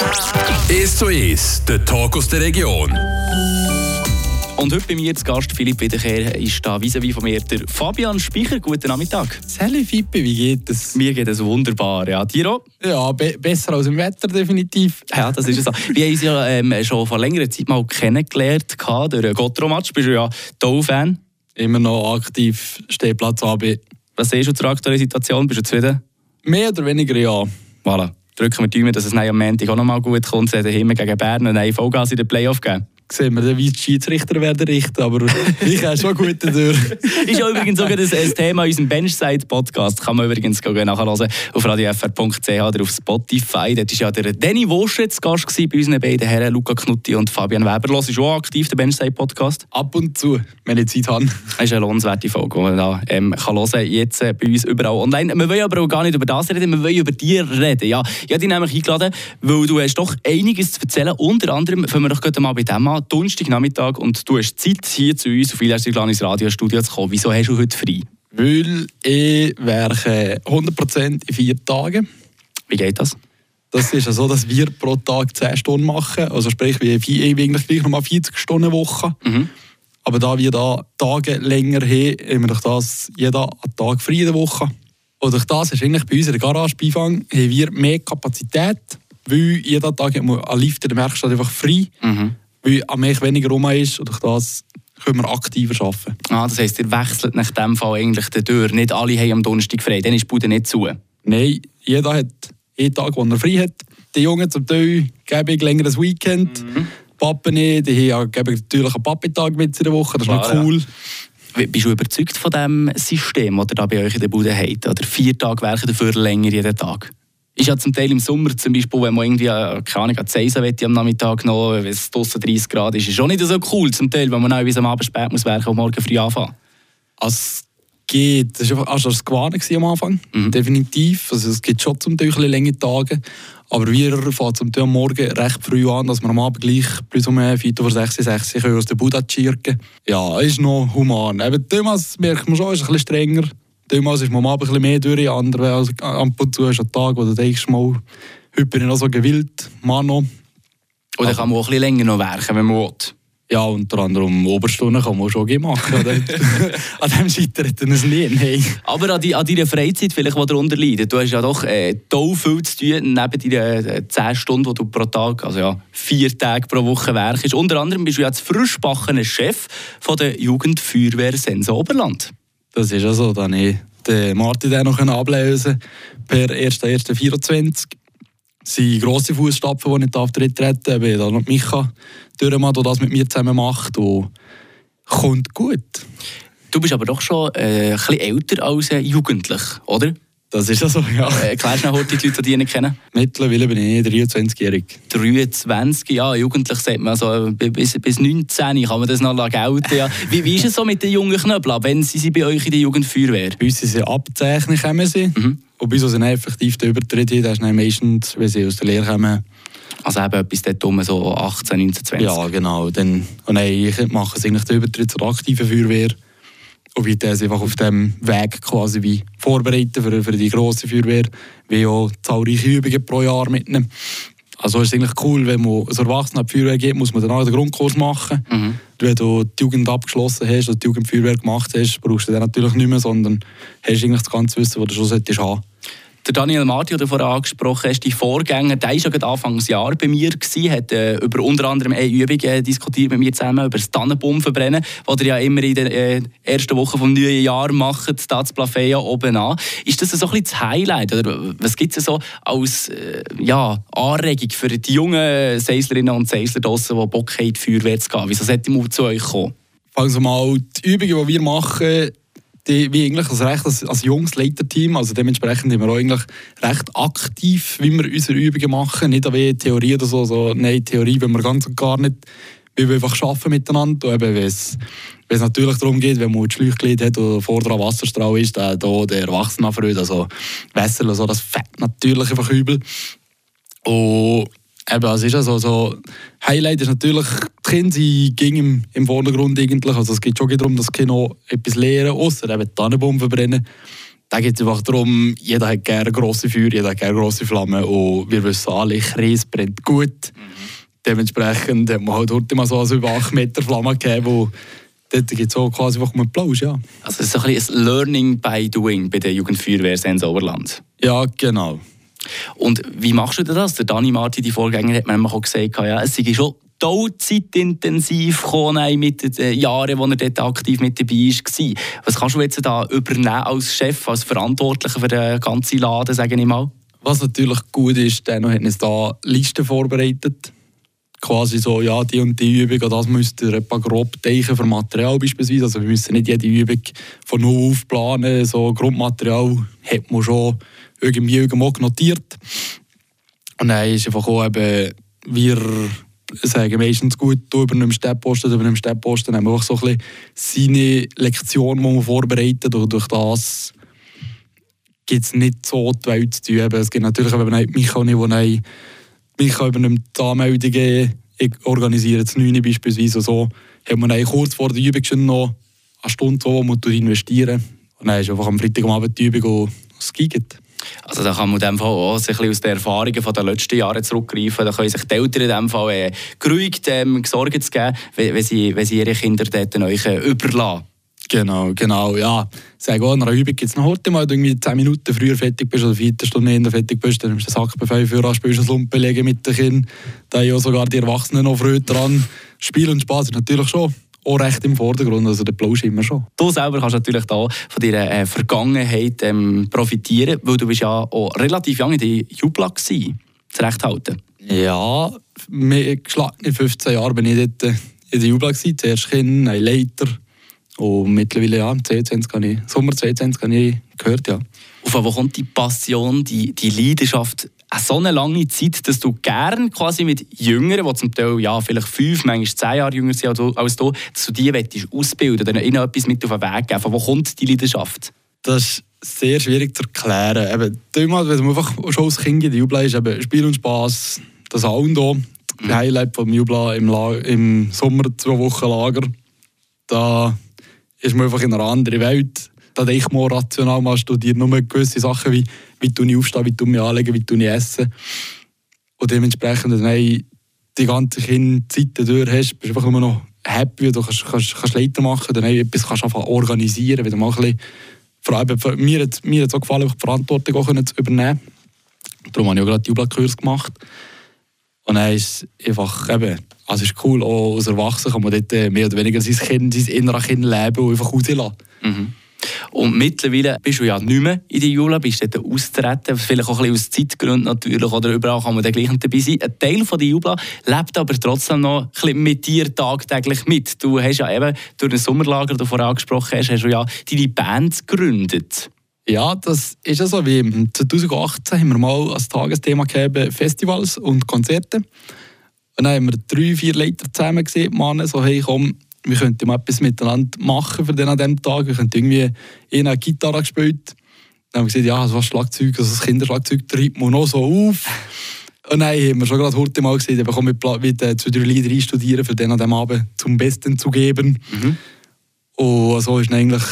1 zu 1, der Talk aus der Region. Und heute bei mir zu Gast, Philipp Wiederkehr, ist da vis wie von mir der Fabian Speicher. Guten Nachmittag. Salut Fippe, wie geht es? Mir geht es wunderbar. Ja, Tiro? Ja, be besser als im Wetter definitiv. Ja, das ist es so. Wir haben uns ja ähm, schon vor längerer Zeit mal kennengelernt durch einen Gotro-Match. Bist du ja Tau-Fan? Immer noch aktiv, Stehplatz AB. Was siehst du zur aktuellen Situation? Bist du zufrieden? Mehr oder weniger ja. Voilà. Drücken wir die Daumen, dass es am Montag auch noch mal gut kommt. Sie haben gegen Bern einen Vollgas in den Playoff gegeben sehen wir, wie die Schiedsrichter werden richten, aber ich habe schon gut durch. ist ja übrigens sogar das, ein Thema in unserem Benchside-Podcast. Kann man übrigens nachhören auf radiofr.ch oder auf Spotify. Dort war ja der Danny Woschitz Gast bei unseren beiden Herren, Luca Knutti und Fabian Weber. Los ist auch aktiv, der Benchside-Podcast? Ab und zu, wenn ich Zeit habe. Das ist eine lohnenswerte Folge, die man da ähm, kann hören jetzt äh, bei uns überall online. Wir wollen aber auch gar nicht über das reden, wir wollen über dich reden. Ja, ich habe dich nämlich eingeladen, weil du hast doch einiges zu erzählen. Unter anderem fangen wir doch mal bei dem an an, Donnerstagnachmittag, und du hast Zeit, hier zu uns auf Illersiglan ins Radiostudio zu kommen. Wieso hast du heute frei? Weil ich werke 100% in vier Tagen. Wie geht das? Das ist ja so, dass wir pro Tag 10 Stunden machen. Also sprich, wir haben eigentlich gleich nochmal 40 Stunden Woche. Mhm. Aber da wir da Tage länger haben, haben wir durch das jeder Tag frei in der Woche. Und durch das ist eigentlich bei uns in der Garage haben wir mehr Kapazität, weil jeder Tag ein Lift in der Werkstatt einfach frei. Mhm weil am mich weniger rum ist und durch das können wir aktiver arbeiten. Ah, das heisst, ihr wechselt nach dem Fall eigentlich die Tür. Nicht alle haben am Donnerstag frei, dann ist die Bude nicht zu. Nein, jeder hat jeden Tag, wo er frei hat. Die Jungen zum Teil geben ich länger ein Weekend. Mhm. Pappen nicht, die haben natürlich einen Pappitag mit in der Woche, das ist Klar, noch cool. Ja. Bist du überzeugt von dem System, das ihr da bei euch in der Bude habt? Oder vier Tage werken dafür länger jeden Tag? Ist ja zum Teil im Sommer zum Beispiel, wenn man irgendwie, äh, keine Ahnung, an Seisen am Nachmittag noch, wenn es draussen 30 Grad ist, ist schon nicht so cool zum Teil, wenn man auch bis am Abend spät muss werken und morgen früh anfangen. Es geht, das war also das Gewarne am Anfang, mhm. definitiv. Also es gibt schon zum Teil lange Tage, aber wir fahren zum Teil am Morgen recht früh an, dass wir am Abend gleich plus um 4 vor 6, 6 aus der Buddha chirken. Ja, ist noch human. Eben, Thomas merkt man schon, ist ein bisschen strenger. Damals ist man mal ein bisschen mehr durch, andere also ab und zu ist ein Tag, wo du denkst, mal, heute bin ich noch so gewillt, Mann. Oder kann man auch ein bisschen länger noch werken, wenn man will. Ja, unter anderem Oberstunden kann man schon machen. an dem scheitert es nie. Nein. Aber an, die, an deiner Freizeit, vielleicht, die darunter leidet. Du hast ja doch äh, toll viel zu tun, neben deinen äh, 10 Stunden, die du pro Tag, also ja, vier Tage pro Woche werkst. Unter anderem bist du ja jetzt frischbackener Chef von der Jugendfeuerwehr Sense Oberland. Das ist ja so, dann ich den Martin dann noch ablösen per 1.1.24. Seine grosse Fußstapfen, die ich auftreten darf, habe ich dann noch Micha Dürremann, der das mit mir zusammen macht. Und kommt gut. Du bist aber doch schon äh, ein bisschen älter als äh, jugendlich, oder? Das ist ja so, ja. Äh, erklärst du noch heute die Leute, die dich kennen? Mittlerweile bin ich 23-jährig. 23, ja, jugendlich sagt man, also bis, bis 19 kann man das noch gelten. Ja. Wie, wie ist es so mit den jungen Knöbeln, wenn sie, sie bei euch in der Jugendfeuerwehr? Bei uns sind sie abzeichnen, kommen sie. Mhm. Und bis sie effektiv den Übertritt haben, das ist meistens, wenn sie aus der Lehre kommen. Also eben etwas dort um, so 18, 19, 20? Ja, genau. Dann, und nein, ich mache eigentlich den Übertritt zur aktiven Feuerwehr wie das einfach auf dem Weg quasi wie vorbereiten für, für die grosse Feuerwehr, wie auch zahlreiche Übungen pro Jahr mitnehmen. Also ist es eigentlich cool, wenn man als Erwachsener die Feuerwehr geht, muss man dann auch den Grundkurs machen. Mhm. Wenn du die Jugend abgeschlossen hast oder die Jugendfeuerwehr gemacht hast, brauchst du dann natürlich nicht mehr, sondern hast eigentlich das ganze Wissen, das du schon haben solltest. Der Daniel Marti, den du vorhin angesprochen hast, die Vorgänger, der war schon Anfangsjahr bei mir, gewesen, hat äh, über unter anderem eine Übung äh, diskutiert mit mir zusammen, über das Tannenbaum verbrennen, was ihr ja immer in den äh, ersten Wochen des neuen Jahres macht, das Plafeia oben an. Ist das so ein bisschen das Highlight? Oder was gibt es so als äh, ja, Anregung für die jungen Seislerinnen und Seisler draussen, die Bock haben, Feuerwehr zu gehen? Wieso sollte man zu euch kommen? Fangen wir mal, die Übungen, die wir machen, die, wie eigentlich als, recht als, als junges Leiterteam, also dementsprechend sind wir auch eigentlich recht aktiv, wie wir unsere Übungen machen, nicht wie Theorie oder so, so nein, Theorie wenn wir ganz und gar nicht, wie wir einfach arbeiten miteinander, eben, wenn es natürlich darum geht, wenn man ein Schläuchglied hat oder vor dran Wasserstrahl ist, dann da der Erwachsenenfreude, also Wässer, also das fällt natürlich einfach übel. Und Eben, es ist also so, Highlight ist natürlich, die Kinder sie gingen im, im Vordergrund eigentlich. Also es geht schon darum, dass die Kinder etwas lernen, außer eben Tannenbaum verbrennen. da geht es einfach darum, jeder hat gerne grosse Feuer, jeder hat gerne grosse Flammen und wir wissen alle, Kreis brennt gut. Mhm. Dementsprechend hat man halt heute mal so eine über 8 Meter Flamme gegeben, wo dort gibt es auch quasi einfach einen Applaus, ja. Also es ist so ein bisschen ein Learning by Doing bei der Jugendfeuerwehr Sens Oberland. Ja, genau. Und wie machst du das? Der Dani Marti, die Vorgänger, hat mir auch gesagt, ja, es sei schon zeitintensiv gekommen mit den Jahren, wo er dort aktiv mit dabei war. Was kannst du jetzt da übernehmen als Chef, als Verantwortlicher für den ganzen Laden, sage ich mal? Was natürlich gut ist, Denno hat uns da Listen vorbereitet. Quasi so, ja, die und die Übung, das müsst ihr etwa grob teichen für Material beispielsweise. Also wir müssen nicht jede Übung von null auf planen. So Grundmaterial hat man schon irgendwie irgendwo notiert. Und dann ist einfach auch eben, wir sagen meistens gut, du übernimmst Stepposten, du übernimmst Stepposten, dann haben wir einfach so ein bisschen seine Lektion, die man vorbereitet und durch das gibt es nicht so die Welt zu tun. Es gibt natürlich, man Michael nicht, wo Michael übernimmt die Anmeldungen, ich organisiere das 9 beispielsweise so, hat man kurz vor der Übung schon noch eine Stunde, wo man investieren und dann ist einfach am Freitagabend die Übung und es geht. Also da kann man in dem Fall auch bisschen aus den Erfahrungen der letzten Jahre zurückgreifen. Da können sich die Eltern in dem Fall äh, geruhigt ähm, Sorgen zu geben, wenn, sie, sie ihre Kinder dort euch äh, überlassen. Genau, genau, ja. Sag auch, einer Übung gibt es noch heute mal, wenn du 10 Minuten früher fertig bist oder 4 Stunden fertig bist, dann nimmst du den Sack bei 5 Uhr an, spielst ein Lumpenlegen mit den Kindern. Da haben ja sogar die Erwachsenen noch früh dran. Spiel und Spaß ist natürlich schon auch recht im Vordergrund, also der Plausch immer schon. Du selber kannst natürlich da von deiner äh, Vergangenheit ähm, profitieren, weil du bist ja auch relativ jung in der Jubla gewesen, zu Recht halten. Ja, mit geschlagenen 15 Jahren bin ich dort äh, in der Jubla gewesen, zuerst Kind, ein Leiter und mittlerweile ja, im 22 habe ich, Sommer 22 habe ich gehört, ja. Auf wo kommt die Passion, die, die Leidenschaft so eine lange Zeit, dass du gern quasi mit Jüngeren, die zum Teil ja, vielleicht fünf, manchmal zehn Jahre jünger sind als du, dass du die ausbilden oder ihnen etwas mit auf den Weg geben. Von wo kommt die Leidenschaft? Das ist sehr schwierig zu erklären. Eben, damals, wenn man einfach schon als Kind in der Jubel ist, eben Spiel und Spass, das Sound hier, mhm. Highlight vom Jubla im, im Sommer zwei Wochen Lager, da ist man einfach in einer anderen Welt da ich mal rational mal studieren, nur gewisse Sachen wie, wie du aufstehen, wie du mich anlegen, wie du essen. Und dementsprechend, wenn du die ganze Zeit durch hast, bist du einfach immer noch happy, du kannst, kannst, kannst Leiter machen, dann etwas kannst du organisieren, wieder mal ein bisschen, mir hat hat auch gefallen, die Verantwortung auch zu übernehmen. Darum habe ich auch gerade die Jublakurs gemacht. Und dann ist es einfach eben, also ist cool, auch als Erwachsener kann man dort mehr oder weniger sein Kind, sein inneres Kind leben und einfach rauslassen. Mhm. Und mittlerweile bist du ja nicht mehr in der Jula, bist dort austreten, vielleicht auch ein bisschen aus Zeitgründen natürlich, oder überall kann man dann gleich dabei sein. Ein Teil von der Jubla lebt aber trotzdem noch ein bisschen mit dir tagtäglich mit. Du hast ja eben durch ein Sommerlager, das du vorher angesprochen hast, hast du ja deine Band gegründet. Ja, das ist ja so wie 2018 haben wir mal als Tagesthema gegeben Festivals und Konzerte. Und dann haben wir drei, vier Leiter zusammen gesehen, Mann, so hey komm, wir könnten mal etwas miteinander machen für den an diesem Tag. Wir könnten irgendwie eine Gitarre gespielt. Dann haben wir gesagt, ja, so ein Schlagzeug, also das Kinderschlagzeug treibt man noch so auf. Und dann haben wir schon gerade heute mal gesehen, wir kommen mit zwei, drei Lieder einstudieren, für den an dem Abend zum Besten zu geben. Mhm. Und so ist eigentlich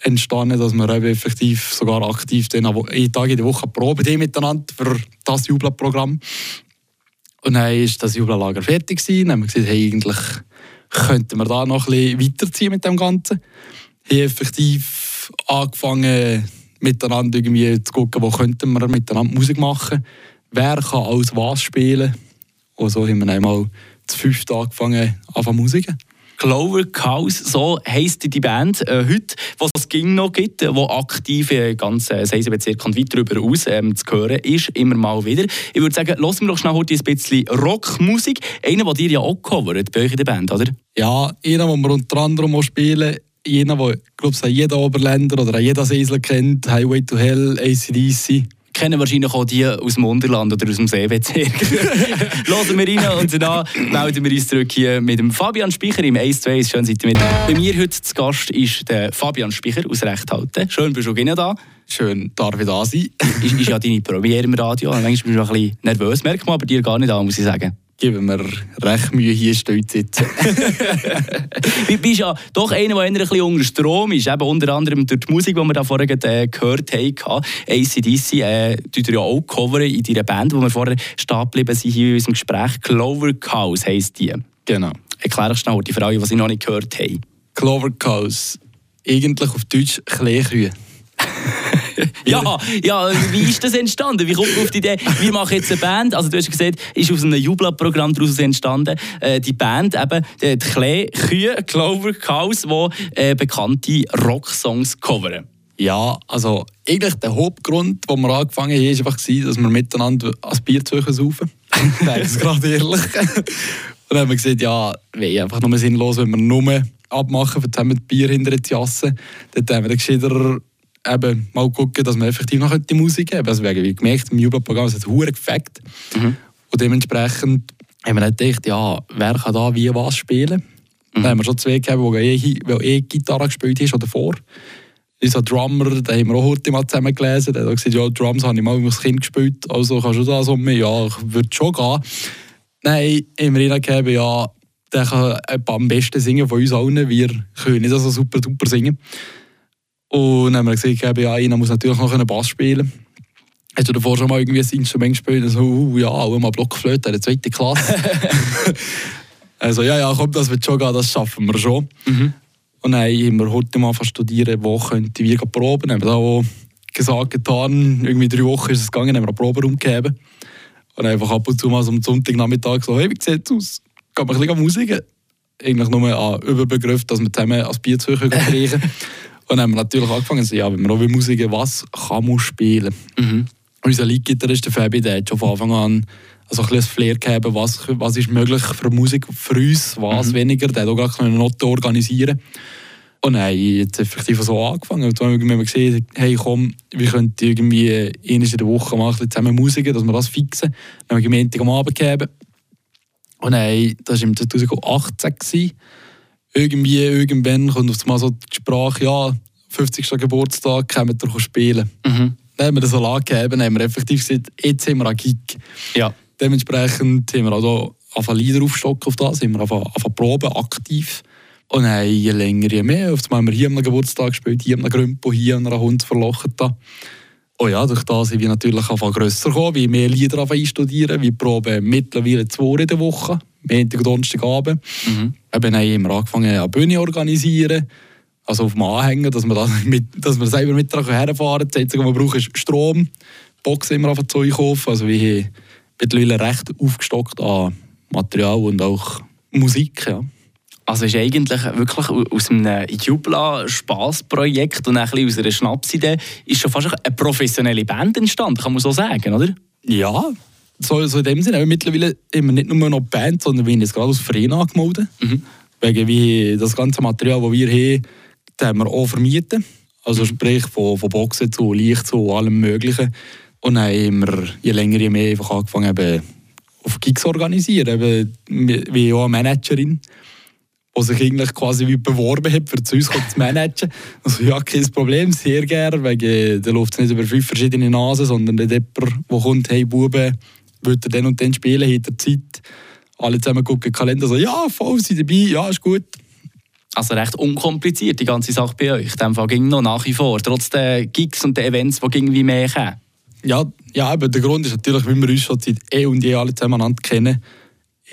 entstanden, dass wir effektiv sogar aktiv jeden Tag in der Woche proben miteinander für das Jubelprogramm. Und dann ist das Jubellager fertig gewesen. Dann haben wir gesagt, hey, eigentlich könnten wir da noch ein bisschen weiterziehen mit dem Ganzen. Wir haben effektiv angefangen, miteinander irgendwie zu gucken, wo könnten wir miteinander Musik machen. Wer kann alles was spielen. Und so haben wir einmal zu fünft angefangen, anfangen Musik. Clover Cows, so heisst die Band äh, heute, was es ging noch gibt, wo aktiv in ganz äh, Seisenbezirk und weit darüber aus ähm, zu hören ist, immer mal wieder. Ich würde sagen, lassen wir doch schnell heute ein bisschen Rockmusik. Einer, den ihr ja auch covert bei euch in der Band, oder? Ja, einer, den wir unter anderem auch spielen, einer, den, glaube ich, jeder Oberländer oder jeder Seisler kennt, Highway to Hell, ACDC kennen wahrscheinlich auch die aus dem Unterland oder aus dem Seebezirk. Hören wir rein und dann melden wir uns zurück hier mit dem Fabian Speicher im Ace to Ace. Schön, seid ihr mit. Bei mir heute zu Gast ist der Fabian Speicher aus Rechthalten. Schön, bist du auch da. Schön, darf ich da sein. ist, ist ja deine Premiere im Radio. Manchmal bist du ein bisschen nervös, merkt man aber dir gar nicht an, muss ich sagen. Geben wir recht Mühe, hier stehen zu sitzen. du bist ja doch einer, der ein bisschen unter Strom ist, eben unter anderem durch die Musik, die wir da vorher äh, gehört haben. ACDC äh, tut ja auch covern in deiner Band, wo wir vorher stehen geblieben sind hier in unserem Gespräch. Clover Cows heisst die. Genau. Erklär schnell die Frage, die sie noch nicht gehört haben. Clover Cows, eigentlich auf Deutsch Kleekühe. Ja, ja, wie ist das entstanden? Wie kommt man auf die Idee, wir machen jetzt eine Band? Also du hast gesagt, ist aus einem Jubla-Programm daraus entstanden. Äh, die Band eben, die Klee, Kühe, Clover, Chaos, die äh, bekannte Rocksongs covern. Ja, also eigentlich der Hauptgrund, wo wir angefangen haben, war einfach, dass wir miteinander ein Bier zu saufen. Nein, das ist gerade ehrlich. Und dann haben wir gesagt, ja, wäre einfach nur sinnlos, wenn wir nur abmachen, zusammen Bier hinter die Jasse. Dann haben wir dann gescheiter eben mal gucken, dass man effektiv noch die Musik haben Also wie gemerkt, im Jubelprogramm ist es hure gefackt. Mhm. Und dementsprechend haben wir dann gedacht, ja, wer kann da wie was spielen? Mhm. Dann haben wir schon zwei gehabt, die eh, eh Gitarre gespielt haben, schon davor. Unser Drummer, den haben wir auch heute mal zusammen gelesen. Der hat gesagt, ja, Drums habe ich mal als Kind gespielt, also kannst du das um mich? Ja, ich würde schon gehen. Nein, haben wir gegeben, ja, der kann am besten singen von uns allen. Wir können nicht so super duper singen. Und dann haben wir gesagt, ja, einer muss natürlich noch einen Bass spielen. Hast du davor schon mal irgendwie ein Instrument gespielt? So, uh, ja, auch mal Blockflöte in der zweiten Klasse. also, ja, ja, komm, das wird schon gehen, das schaffen wir schon. Mhm. Und dann haben wir heute mal studieren, wo könnten wir proben. Haben wir auch gesagt, getan, irgendwie drei Wochen ist es gegangen, haben wir einen Proberaum gegeben. Und einfach ab und zu mal so am Sonntagnachmittag so, hey, wie sieht es aus? Gehen wir ein bisschen Musik? Eigentlich nur an Überbegriff, dass wir zusammen als Bier kriegen. Und dann haben wir natürlich angefangen, so, ja, wenn wir auch Musik was kann man spielen? Mhm. Unser Leadgitarrist, der Fabi, der hat schon von Anfang an also ein bisschen Flair gegeben, was, was ist möglich für Musik für uns, was mhm. weniger. Der hat auch gar eine Note organisieren und dann jetzt effektiv so angefangen. Und dann haben wir gesehen, hey komm, wir könnten irgendwie einmal in der Woche mal zusammen Musik, dass wir das fixen. Dann haben wir Montag am Abend gegeben. Und dann, das war im 2018. Gewesen irgendwie, irgendwann kommt auf mal so die Sprache, ja, 50. Geburtstag, kommen wir spielen. Mhm. Dann haben wir das so angegeben, haben wir effektiv gesagt, jetzt haben wir einen Gig. Ja. Dementsprechend haben wir also einfach Lieder aufstocken auf das, haben wir einfach, proben, aktiv. Und dann je länger, je mehr. Auf einmal haben wir hier am Geburtstag gespielt, hier am Grümpo, hier an einer Hund verlochen. Da. Oh ja, durch das sind wir natürlich einfach grösser gekommen, wie mehr Lieder einstudieren. Wir proben mittlerweile zwei in der Woche. Montag und Donnerstagabend. Mhm. Eben haben wir angefangen, eine Bühne zu organisieren. Also auf dem Anhängen, dass wir, das mit, dass wir selber mit herfahren. Das Einzige, was wir brauchen, ist Strom. Boxen immer auf Zeug kaufen. Also wir haben mittlerweile recht aufgestockt an Material und auch Musik. Ja. Also ist eigentlich wirklich aus einem Jubla-Spaßprojekt und ein bisschen aus einer Schnapsidee ist schon fast eine professionelle Band entstanden, kann man so sagen, oder? Ja, so, so in dem Sinne, mittlerweile immer nicht nur noch Band, sondern wir haben jetzt gerade als Verein angemeldet. Mhm. Wegen wie das ganze Material, das wir haben, das haben wir auch vermieten. Also mhm. sprich von, von Boxen zu Licht zu allem Möglichen. Und dann haben wir je länger, je mehr einfach angefangen, eben auf Gigs zu organisieren. Eben, wie auch eine Managerin, die sich eigentlich quasi wie beworben hat, für zu uns zu managen. Also ja, kein Problem, sehr gerne, wegen der läuft es nicht über fünf verschiedene Nasen, sondern der Depper, der kommt, hey Buben, würde dann und dann spielen, hat er Zeit. Alle zusammen gucken den Kalender, so, ja, voll, sind dabei, ja, ist gut. Also recht unkompliziert, die ganze Sache bei euch. In dem Fall ging noch nach wie vor, trotz der Gigs und der Events, die irgendwie mehr kommen. Ja, ja, aber der Grund ist natürlich, weil wir uns schon seit eh und je alle zusammen kennen,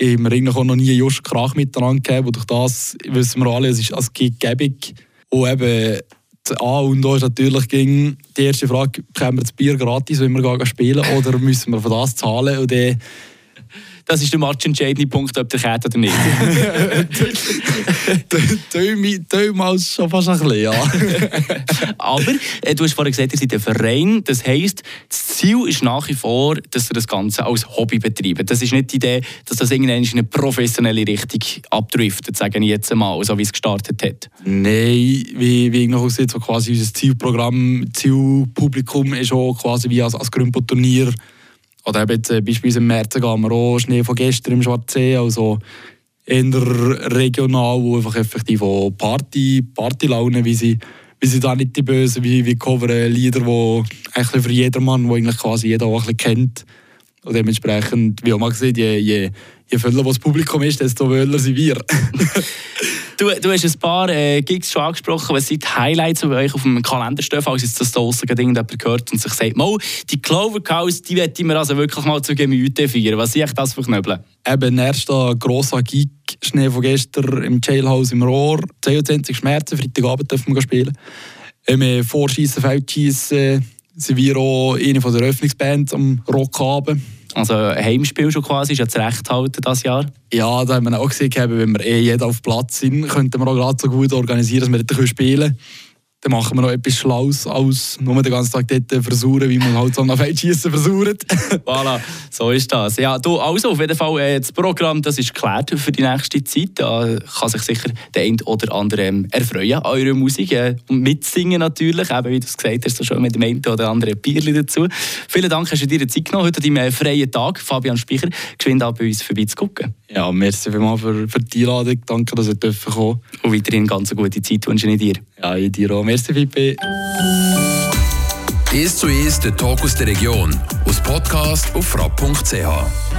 haben wir auch noch nie just Krach miteinander gegeben. Und durch das wissen wir alle, es ist als Gig-Gebig. Und eben A und O ist natürlich ging die erste Frage, können wir das Bier gratis, wenn wir spielen, oder müssen wir für das zahlen? Und dann das ist der matchentscheidende Punkt, ob der geht oder nicht. Damals schon fast ein bisschen, ja. Aber äh, du hast vorhin gesagt, ihr seid ein Verein. Das heisst, das Ziel ist nach wie vor, dass ihr das Ganze als Hobby betreibt. Das ist nicht die Idee, dass das irgendwann in eine professionelle Richtung abdriftet, sage ich jetzt einmal, so wie es gestartet hat. Nein, wie, wie ich noch gesagt so quasi unser Zielprogramm, Zielpublikum ist auch quasi wie als, als Grümpo-Turnier oder eben jetzt, äh, beispielsweise im März gehen wir auch Schnee von gestern im Schwarzsee, also eher regional, wo einfach effektiv auch Party, Partylaune, wie sie, wie sie da nicht die Bösen, wie, wie coveren Lieder, die eigentlich für jedermann, wo eigentlich quasi jeder auch ein bisschen kennt. Und dementsprechend, wie auch mal gesagt, je, je, je voller das Publikum ist, desto wöhler sind wir. du, du hast ein paar äh, Gigs schon angesprochen. Was sind die Highlights bei euch auf dem Kalender stehen, falls jetzt das da draussen irgendjemand gehört und sich sagt, Mal, die Clover Cows, die möchten wir also wirklich mal zu Gemüte feiern. Was sind das für Knöbel? Eben, erster grosser Gig, Schnee von gestern im Jailhouse im Rohr. 22 Schmerzen, Freitagabend dürfen wir spielen. Ähm, Vorschießen, Feldschießen, sind wir auch eine von der Eröffnungsband am Rockabend. Also Heimspiel schon quasi, ist ja zu Recht halten dieses Jahr? Ja, da haben wir auch gesehen, wenn wir eh jeder auf Platz sind, könnten wir auch gerade so gut organisieren, dass wir dort spielen können dann machen wir noch etwas Schlaues als nur den ganzen Tag dort versuchen, wie man halt so nach Feldschießen versucht. voilà, so ist das. Ja, du, also auf jeden Fall, äh, das Programm das ist geklärt für die nächste Zeit. Da kann sich sicher der eine oder andere ähm, erfreuen an eurer Musik äh, und mitsingen natürlich, eben wie du es gesagt hast, so schon mit dem einen oder anderen Bierli dazu. Vielen Dank, hast du dir Zeit genommen, heute an deinem äh, freien Tag, Fabian Speicher, geschwind bei uns vorbeizugucken. Ja, merci vielmals für, für die Einladung, danke, dass ihr dürfen kommen. Und weiterhin ganz eine gute Zeit wünsche ich dir. Ja, ich dir auch. Merci, Fippe. Ist zu ist der Talk aus der Region. Aus Podcast auf frapp.ch.